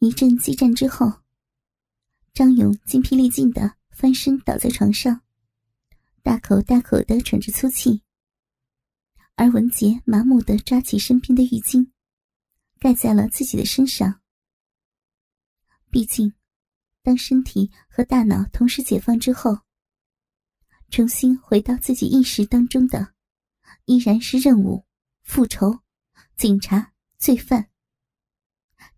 一阵激战之后，张勇精疲力尽的翻身倒在床上，大口大口的喘着粗气。而文杰麻木的抓起身边的浴巾，盖在了自己的身上。毕竟，当身体和大脑同时解放之后，重新回到自己意识当中的，依然是任务、复仇、警察、罪犯。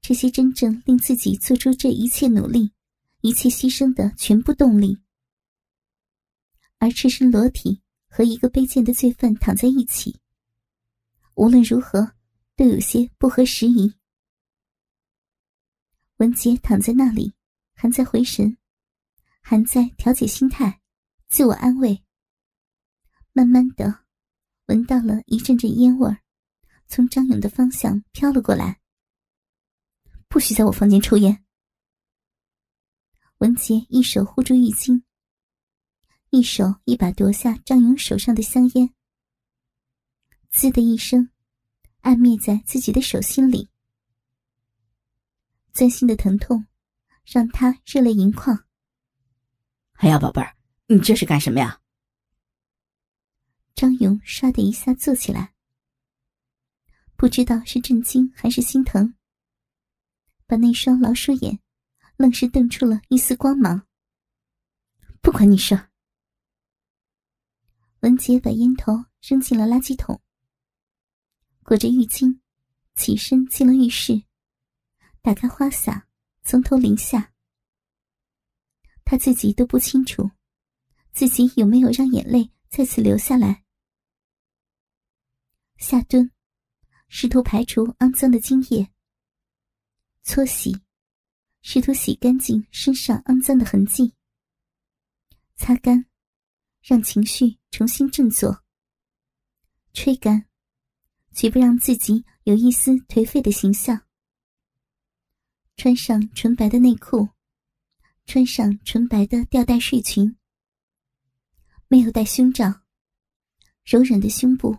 这些真正令自己做出这一切努力、一切牺牲的全部动力，而赤身裸体和一个卑贱的罪犯躺在一起，无论如何都有些不合时宜。文杰躺在那里，还在回神，还在调节心态，自我安慰。慢慢的，闻到了一阵阵烟味儿，从张勇的方向飘了过来。不许在我房间抽烟！文杰一手护住浴巾，一手一把夺下张勇手上的香烟，滋的一声，暗灭在自己的手心里。钻心的疼痛让他热泪盈眶。哎呀，宝贝儿，你这是干什么呀？张勇唰的一下坐起来，不知道是震惊还是心疼。把那双老鼠眼，愣是瞪出了一丝光芒。不管你事。文杰把烟头扔进了垃圾桶，裹着浴巾，起身进了浴室，打开花洒，从头淋下。他自己都不清楚，自己有没有让眼泪再次流下来。下蹲，试图排除肮脏的精液。搓洗，试图洗干净身上肮脏的痕迹。擦干，让情绪重新振作。吹干，绝不让自己有一丝颓废的形象。穿上纯白的内裤，穿上纯白的吊带睡裙。没有戴胸罩，柔软的胸部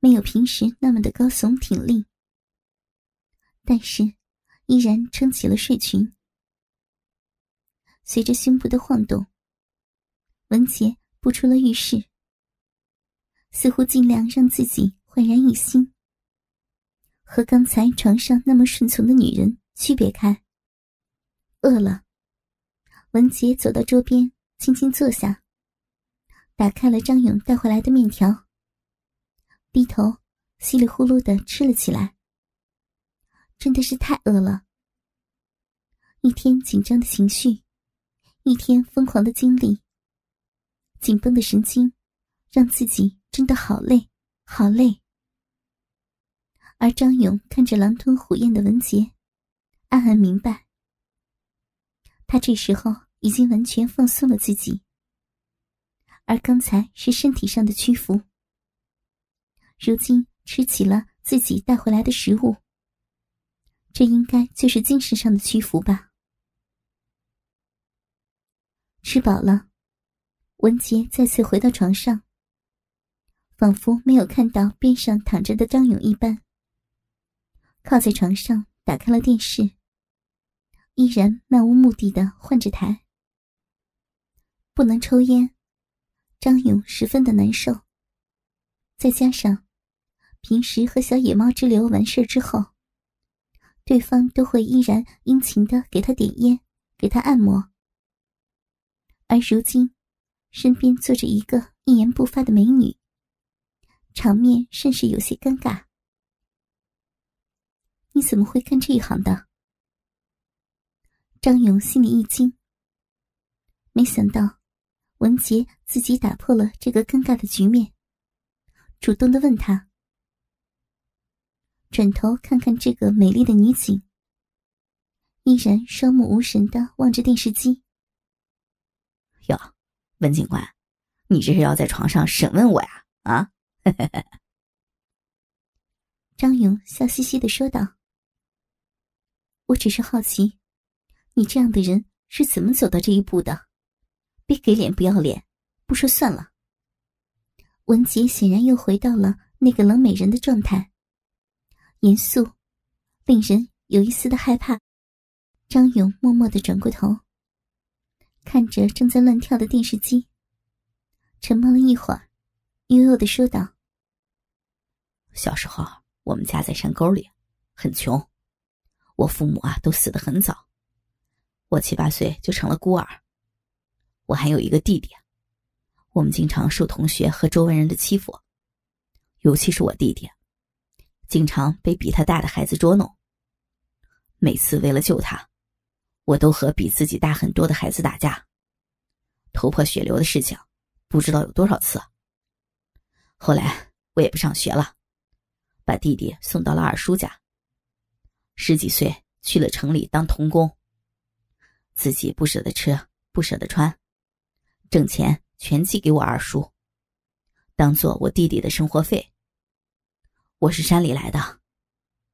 没有平时那么的高耸挺立，但是。依然撑起了睡裙，随着胸部的晃动，文杰步出了浴室，似乎尽量让自己焕然一新，和刚才床上那么顺从的女人区别开。饿了，文杰走到桌边，轻轻坐下，打开了张勇带回来的面条，低头稀里呼噜的吃了起来。真的是太饿了。一天紧张的情绪，一天疯狂的经历，紧绷的神经，让自己真的好累，好累。而张勇看着狼吞虎咽的文杰，暗暗明白，他这时候已经完全放松了自己，而刚才是身体上的屈服，如今吃起了自己带回来的食物。这应该就是精神上的屈服吧。吃饱了，文杰再次回到床上，仿佛没有看到边上躺着的张勇一般，靠在床上打开了电视，依然漫无目的的换着台。不能抽烟，张勇十分的难受。再加上平时和小野猫之流完事之后。对方都会依然殷勤的给他点烟，给他按摩。而如今，身边坐着一个一言不发的美女，场面甚是有些尴尬。你怎么会干这一行的？张勇心里一惊，没想到文杰自己打破了这个尴尬的局面，主动的问他。转头看看这个美丽的女警，依然双目无神的望着电视机。哟，文警官，你这是要在床上审问我呀？啊！张勇笑嘻嘻的说道：“我只是好奇，你这样的人是怎么走到这一步的？别给脸不要脸，不说算了。”文杰显然又回到了那个冷美人的状态。严肃，令人有一丝的害怕。张勇默默的转过头，看着正在乱跳的电视机，沉默了一会儿，悠悠的说道：“小时候，我们家在山沟里，很穷，我父母啊都死得很早，我七八岁就成了孤儿。我还有一个弟弟，我们经常受同学和周围人的欺负，尤其是我弟弟，经常被比他大的孩子捉弄。每次为了救他。”我都和比自己大很多的孩子打架，头破血流的事情不知道有多少次。后来我也不上学了，把弟弟送到了二叔家。十几岁去了城里当童工，自己不舍得吃，不舍得穿，挣钱全寄给我二叔，当做我弟弟的生活费。我是山里来的，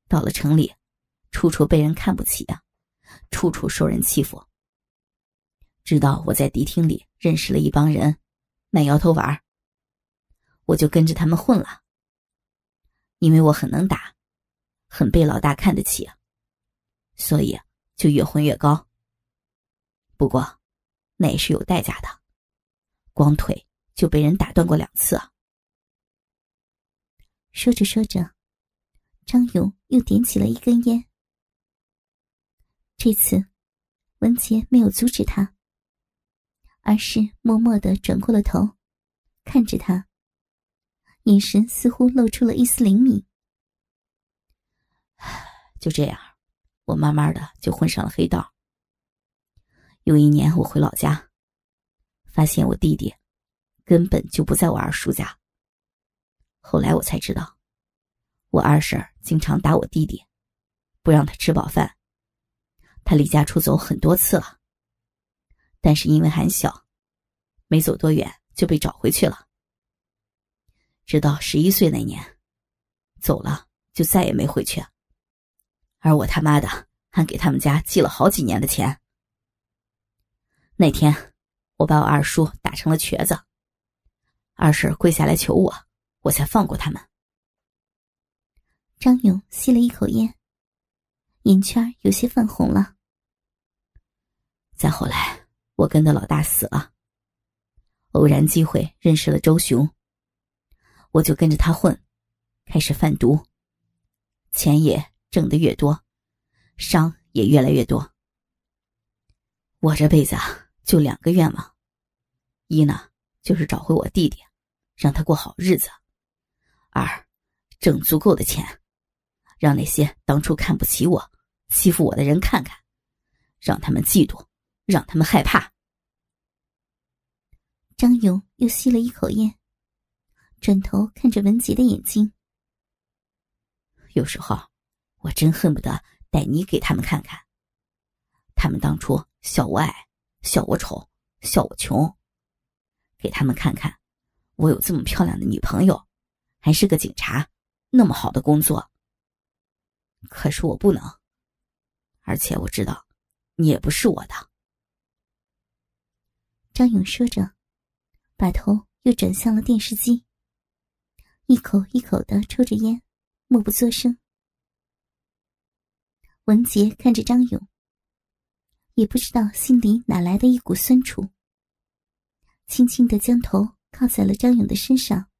到了城里，处处被人看不起啊。处处受人欺负。直到我在迪厅里认识了一帮人，卖摇头丸，我就跟着他们混了。因为我很能打，很被老大看得起，所以就越混越高。不过，那也是有代价的，光腿就被人打断过两次。说着说着，张勇又点起了一根烟。这次，文杰没有阻止他，而是默默的转过了头，看着他，眼神似乎露出了一丝灵敏。就这样，我慢慢的就混上了黑道。有一年，我回老家，发现我弟弟根本就不在我二叔家。后来我才知道，我二婶经常打我弟弟，不让他吃饱饭。他离家出走很多次了，但是因为还小，没走多远就被找回去了。直到十一岁那年，走了就再也没回去。而我他妈的还给他们家寄了好几年的钱。那天，我把我二叔打成了瘸子，二婶跪下来求我，我才放过他们。张勇吸了一口烟，眼圈有些泛红了。再后来，我跟的老大死了。偶然机会认识了周雄，我就跟着他混，开始贩毒，钱也挣得越多，伤也越来越多。我这辈子啊，就两个愿望：一呢，就是找回我弟弟，让他过好日子；二，挣足够的钱，让那些当初看不起我、欺负我的人看看，让他们嫉妒。让他们害怕。张勇又吸了一口烟，转头看着文杰的眼睛。有时候，我真恨不得带你给他们看看。他们当初笑我矮，笑我丑，笑我穷，给他们看看，我有这么漂亮的女朋友，还是个警察，那么好的工作。可是我不能，而且我知道，你也不是我的。张勇说着，把头又转向了电视机，一口一口的抽着烟，默不作声。文杰看着张勇，也不知道心里哪来的一股酸楚，轻轻的将头靠在了张勇的身上，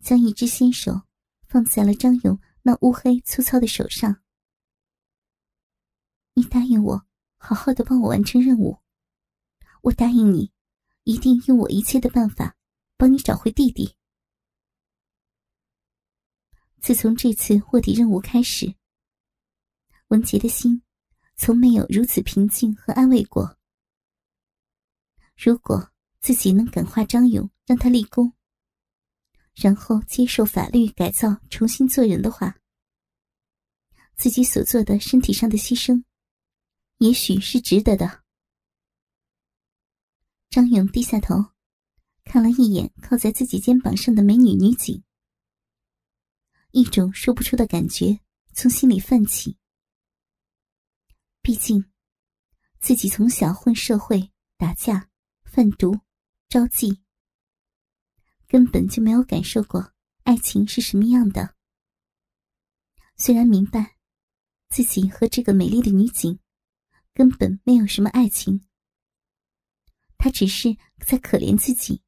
将一只纤手放在了张勇那乌黑粗糙的手上。你答应我，好好的帮我完成任务。我答应你，一定用我一切的办法帮你找回弟弟。自从这次卧底任务开始，文杰的心从没有如此平静和安慰过。如果自己能感化张勇，让他立功，然后接受法律改造，重新做人的话，自己所做的身体上的牺牲，也许是值得的。张勇低下头，看了一眼靠在自己肩膀上的美女女警，一种说不出的感觉从心里泛起。毕竟，自己从小混社会、打架、贩毒、招妓，根本就没有感受过爱情是什么样的。虽然明白，自己和这个美丽的女警根本没有什么爱情，他只是在可怜自己。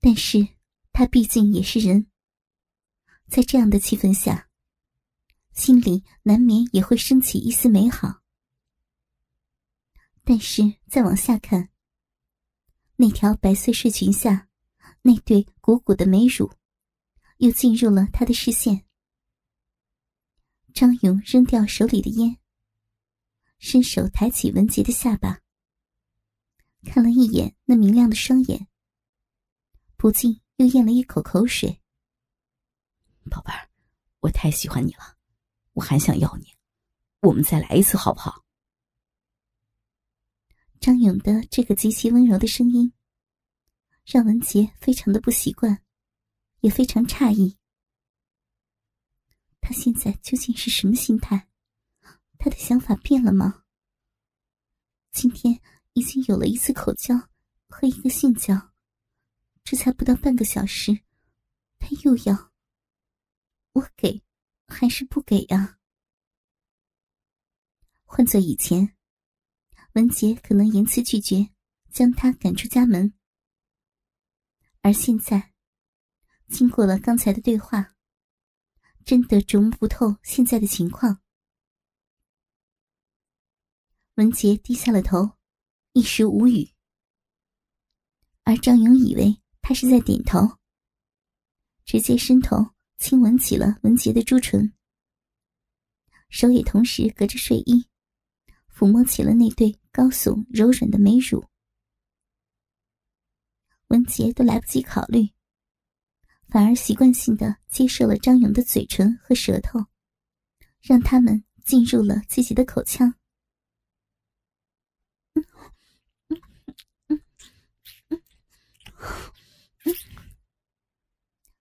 但是他毕竟也是人，在这样的气氛下，心里难免也会升起一丝美好。但是再往下看，那条白色睡裙下，那对鼓鼓的美乳，又进入了他的视线。张勇扔掉手里的烟，伸手抬起文杰的下巴，看了一眼那明亮的双眼，不禁又咽了一口口水。宝贝儿，我太喜欢你了，我还想要你，我们再来一次好不好？张勇的这个极其温柔的声音，让文杰非常的不习惯，也非常诧异。他现在究竟是什么心态？他的想法变了吗？今天已经有了一次口交和一个性交，这才不到半个小时，他又要我给还是不给呀？换做以前。文杰可能言辞拒绝，将他赶出家门。而现在，经过了刚才的对话，真的琢磨不透现在的情况。文杰低下了头，一时无语。而张勇以为他是在点头，直接伸头亲吻起了文杰的朱唇，手也同时隔着睡衣。抚摸起了那对高耸柔软的美乳，文杰都来不及考虑，反而习惯性的接受了张勇的嘴唇和舌头，让他们进入了自己的口腔。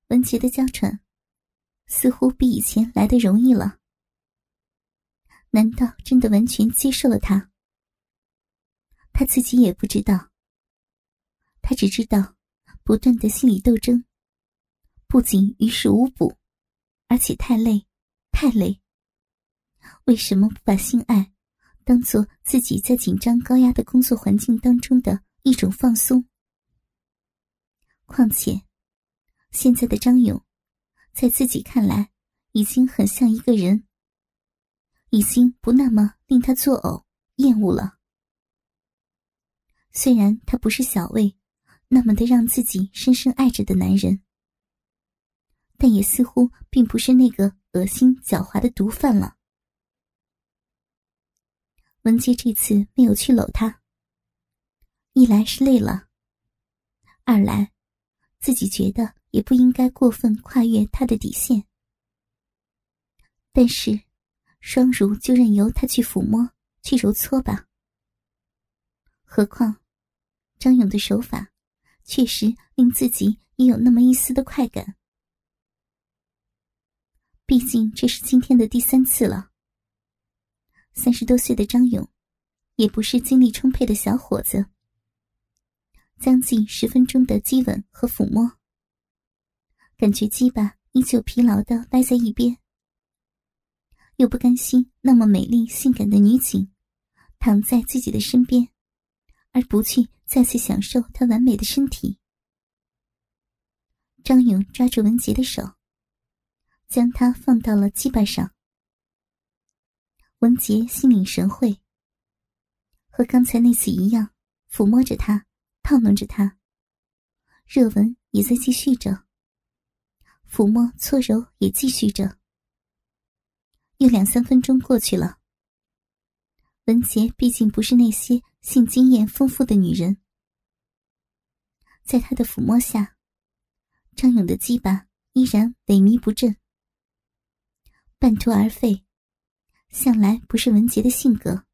文杰的娇喘似乎比以前来的容易了。难道真的完全接受了他？他自己也不知道。他只知道，不断的心理斗争，不仅于事无补，而且太累，太累。为什么不把性爱当做自己在紧张高压的工作环境当中的一种放松？况且，现在的张勇，在自己看来，已经很像一个人。已经不那么令他作呕、厌恶了。虽然他不是小魏那么的让自己深深爱着的男人，但也似乎并不是那个恶心狡猾的毒贩了。文杰这次没有去搂他，一来是累了，二来自己觉得也不应该过分跨越他的底线，但是。双乳就任由他去抚摸、去揉搓吧。何况，张勇的手法确实令自己也有那么一丝的快感。毕竟这是今天的第三次了。三十多岁的张勇，也不是精力充沛的小伙子。将近十分钟的激吻和抚摸，感觉鸡巴依旧疲劳的待在一边。又不甘心那么美丽性感的女警躺在自己的身边，而不去再次享受她完美的身体。张勇抓住文杰的手，将他放到了鸡巴上。文杰心领神会，和刚才那次一样，抚摸着他，套弄着他，热吻也在继续着，抚摸搓揉也继续着。又两三分钟过去了。文杰毕竟不是那些性经验丰富的女人，在他的抚摸下，张勇的鸡巴依然萎靡不振，半途而废，向来不是文杰的性格。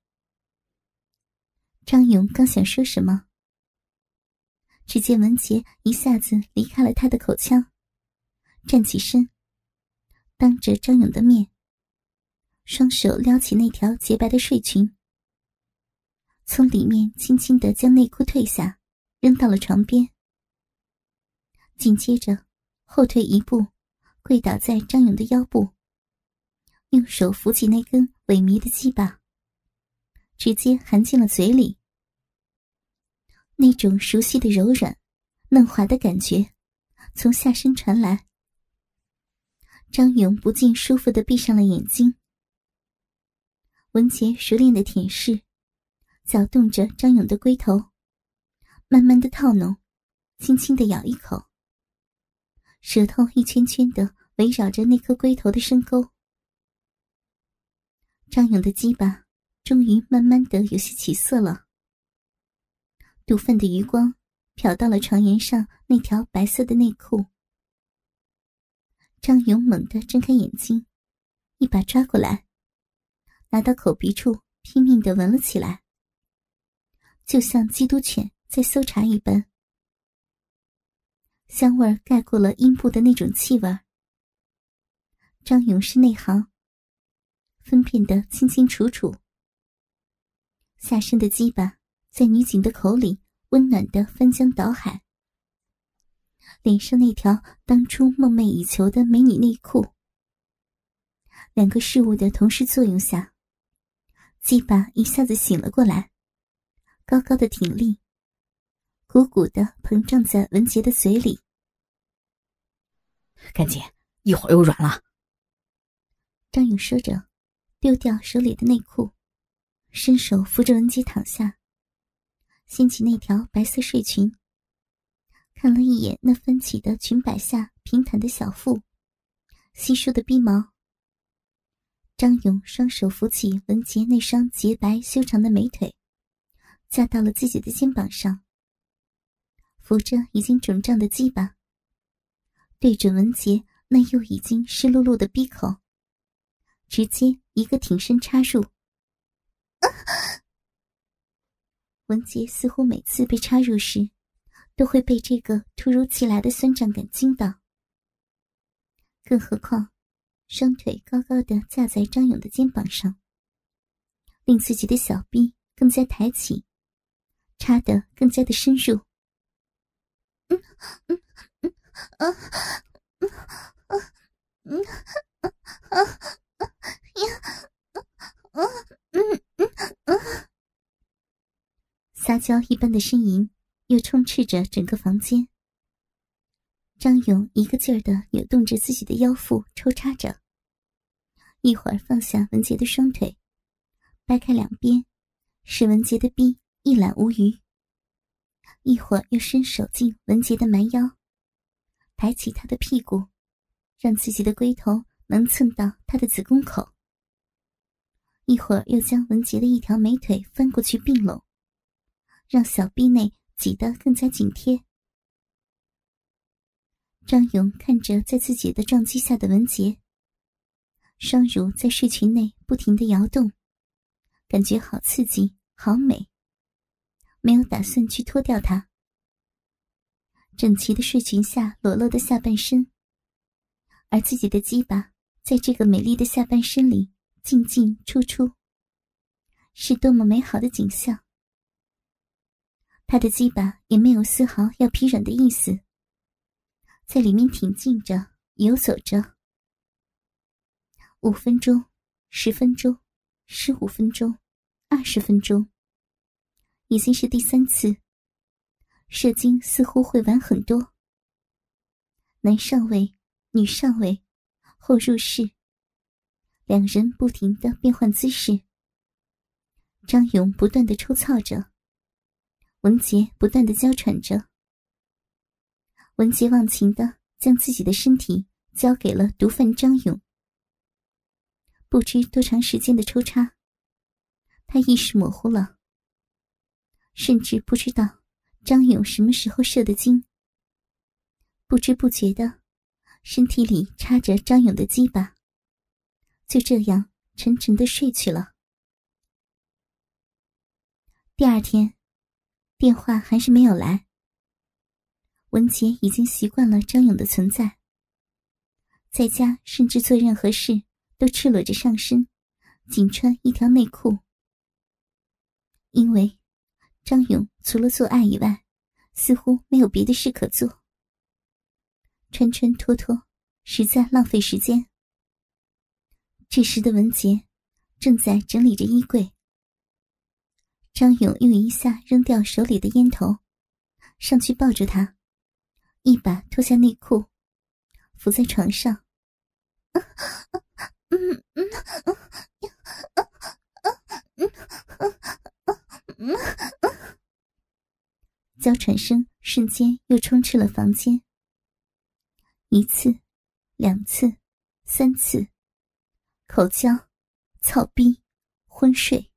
张勇刚想说什么，只见文杰一下子离开了他的口腔，站起身，当着张勇的面。双手撩起那条洁白的睡裙，从里面轻轻的将内裤褪下，扔到了床边。紧接着，后退一步，跪倒在张勇的腰部，用手扶起那根萎靡的鸡巴，直接含进了嘴里。那种熟悉的柔软、嫩滑的感觉从下身传来，张勇不禁舒服的闭上了眼睛。文杰熟练的舔舐，搅动着张勇的龟头，慢慢的套弄，轻轻的咬一口，舌头一圈圈的围绕着那颗龟头的深沟。张勇的鸡巴终于慢慢的有些起色了。毒贩的余光瞟到了床沿上那条白色的内裤。张勇猛地睁开眼睛，一把抓过来，拿到口鼻处拼命的闻了起来，就像缉毒犬在搜查一般。香味盖过了阴部的那种气味。张勇是内行，分辨得清清楚楚。下身的鸡巴。在女警的口里，温暖的翻江倒海。脸上那条当初梦寐以求的美女内裤，两个事物的同时作用下，鸡巴一下子醒了过来，高高的挺立，鼓鼓的膨胀在文杰的嘴里。赶紧，一会儿又软了。张勇说着，丢掉手里的内裤，伸手扶着文杰躺下。掀起那条白色睡裙，看了一眼那翻起的裙摆下平坦的小腹，稀疏的鼻毛。张勇双手扶起文杰那双洁白修长的美腿，架到了自己的肩膀上，扶着已经肿胀的鸡巴，对准文杰那又已经湿漉漉的逼口，直接一个挺身插入。文杰似乎每次被插入时，都会被这个突如其来的酸胀感惊到。更何况，双腿高高的架在张勇的肩膀上，令自己的小臂更加抬起，插得更加的深入。嗯嗯嗯啊嗯啊嗯啊嗯！撒娇一般的呻吟，又充斥着整个房间。张勇一个劲儿的扭动着自己的腰腹，抽插着，一会儿放下文杰的双腿，掰开两边，使文杰的臂一览无余；一会儿又伸手进文杰的蛮腰，抬起他的屁股，让自己的龟头能蹭到他的子宫口；一会儿又将文杰的一条美腿翻过去并拢。让小臂内挤得更加紧贴。张勇看着在自己的撞击下的文杰，双乳在睡裙内不停的摇动，感觉好刺激，好美。没有打算去脱掉它。整齐的睡裙下裸露的下半身，而自己的鸡巴在这个美丽的下半身里进进出出，是多么美好的景象。他的鸡巴也没有丝毫要疲软的意思，在里面挺进着，游走着。五分钟，十分钟，十五分钟，二十分钟，已经是第三次。射精似乎会晚很多。男上位，女上位，后入室，两人不停的变换姿势。张勇不断的抽操着。文杰不断的娇喘着，文杰忘情的将自己的身体交给了毒贩张勇。不知多长时间的抽插，他意识模糊了，甚至不知道张勇什么时候射的精。不知不觉的，身体里插着张勇的鸡巴，就这样沉沉的睡去了。第二天。电话还是没有来。文杰已经习惯了张勇的存在，在家甚至做任何事都赤裸着上身，仅穿一条内裤。因为张勇除了做爱以外，似乎没有别的事可做，穿穿脱脱实在浪费时间。这时的文杰正在整理着衣柜，张勇又一下扔掉手里的烟头，上去抱住他，一把脱下内裤，伏在床上。嗯 嗯娇喘声瞬间又充斥了房间。一次，两次，三次，口交，操逼，昏睡。